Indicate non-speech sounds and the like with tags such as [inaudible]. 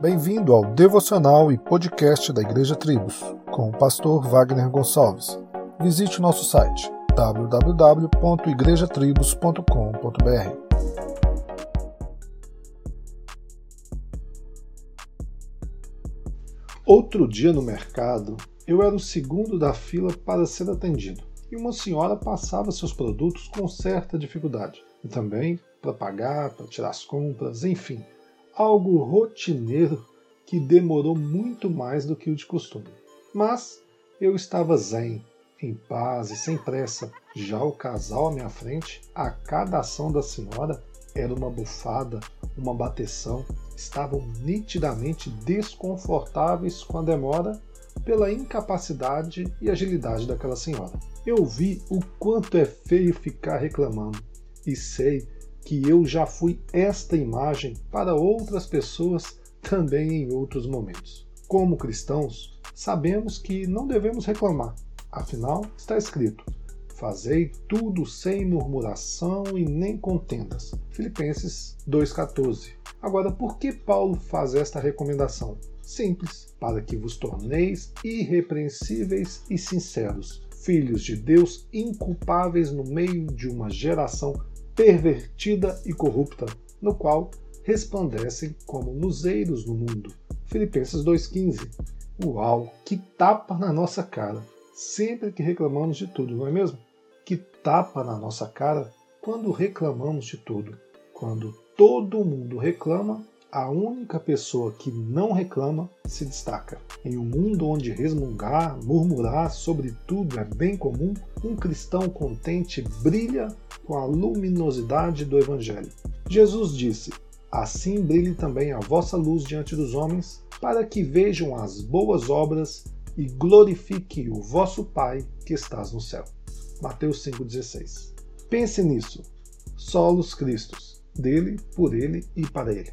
Bem-vindo ao devocional e podcast da Igreja Tribos, com o pastor Wagner Gonçalves. Visite o nosso site www.igrejatribos.com.br. Outro dia no mercado, eu era o segundo da fila para ser atendido e uma senhora passava seus produtos com certa dificuldade. E também para pagar, para tirar as compras, enfim algo rotineiro que demorou muito mais do que o de costume. Mas eu estava zen, em paz e sem pressa. Já o casal à minha frente, a cada ação da senhora era uma bufada, uma bateção. Estavam nitidamente desconfortáveis com a demora pela incapacidade e agilidade daquela senhora. Eu vi o quanto é feio ficar reclamando e sei que eu já fui esta imagem para outras pessoas [laughs] também em outros momentos. Como cristãos, sabemos que não devemos reclamar, afinal, está escrito: Fazei tudo sem murmuração e nem contendas. Filipenses 2,14. Agora, por que Paulo faz esta recomendação? Simples, para que vos torneis irrepreensíveis e sinceros, filhos de Deus inculpáveis no meio de uma geração pervertida e corrupta, no qual resplandecem como luzeiros no mundo. Filipenses 2,15. Uau, que tapa na nossa cara! Sempre que reclamamos de tudo, não é mesmo? Que tapa na nossa cara quando reclamamos de tudo. Quando todo mundo reclama, a única pessoa que não reclama se destaca. Em um mundo onde resmungar, murmurar sobre tudo é bem comum, um cristão contente brilha com a luminosidade do Evangelho. Jesus disse: Assim brilhe também a vossa luz diante dos homens, para que vejam as boas obras e glorifique o vosso Pai que estás no céu. Mateus 5,16. Pense nisso. Solos Cristos, dele, por ele e para ele.